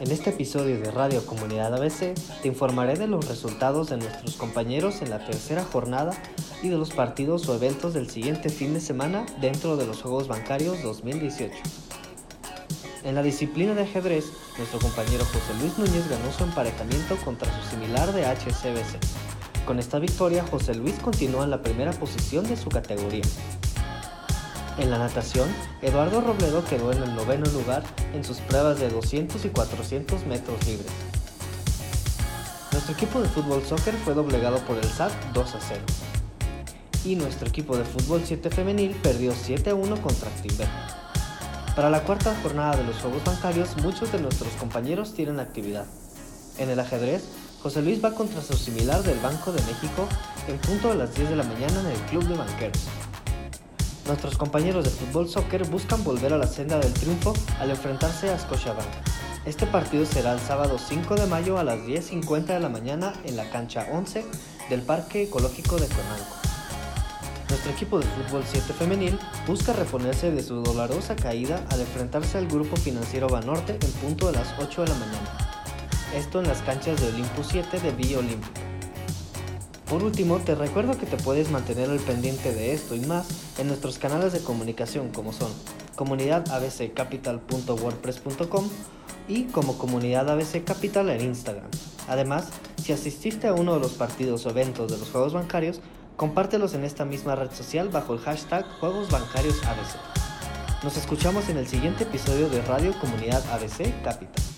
En este episodio de Radio Comunidad ABC te informaré de los resultados de nuestros compañeros en la tercera jornada y de los partidos o eventos del siguiente fin de semana dentro de los Juegos Bancarios 2018. En la disciplina de ajedrez, nuestro compañero José Luis Núñez ganó su emparejamiento contra su similar de HCBC. Con esta victoria, José Luis continúa en la primera posición de su categoría. En la natación, Eduardo Robledo quedó en el noveno lugar en sus pruebas de 200 y 400 metros libres. Nuestro equipo de fútbol soccer fue doblegado por el SAT 2 a 0. Y nuestro equipo de fútbol 7 femenil perdió 7 a 1 contra Actinver. Para la cuarta jornada de los Juegos Bancarios, muchos de nuestros compañeros tienen actividad. En el ajedrez, José Luis va contra su similar del Banco de México en punto a las 10 de la mañana en el Club de Banqueros. Nuestros compañeros de fútbol soccer buscan volver a la senda del triunfo al enfrentarse a Scotiabank. Este partido será el sábado 5 de mayo a las 10.50 de la mañana en la cancha 11 del Parque Ecológico de Conalco. Nuestro equipo de fútbol 7 femenil busca reponerse de su dolorosa caída al enfrentarse al grupo financiero Banorte en punto de las 8 de la mañana. Esto en las canchas de Olympus 7 de Villa Olímpica. Por último, te recuerdo que te puedes mantener al pendiente de esto y más en nuestros canales de comunicación como son comunidadabccapital.wordpress.com y como Comunidad ABC Capital en Instagram. Además, si asististe a uno de los partidos o eventos de los Juegos Bancarios, compártelos en esta misma red social bajo el hashtag Juegos Bancarios ABC. Nos escuchamos en el siguiente episodio de Radio Comunidad ABC Capital.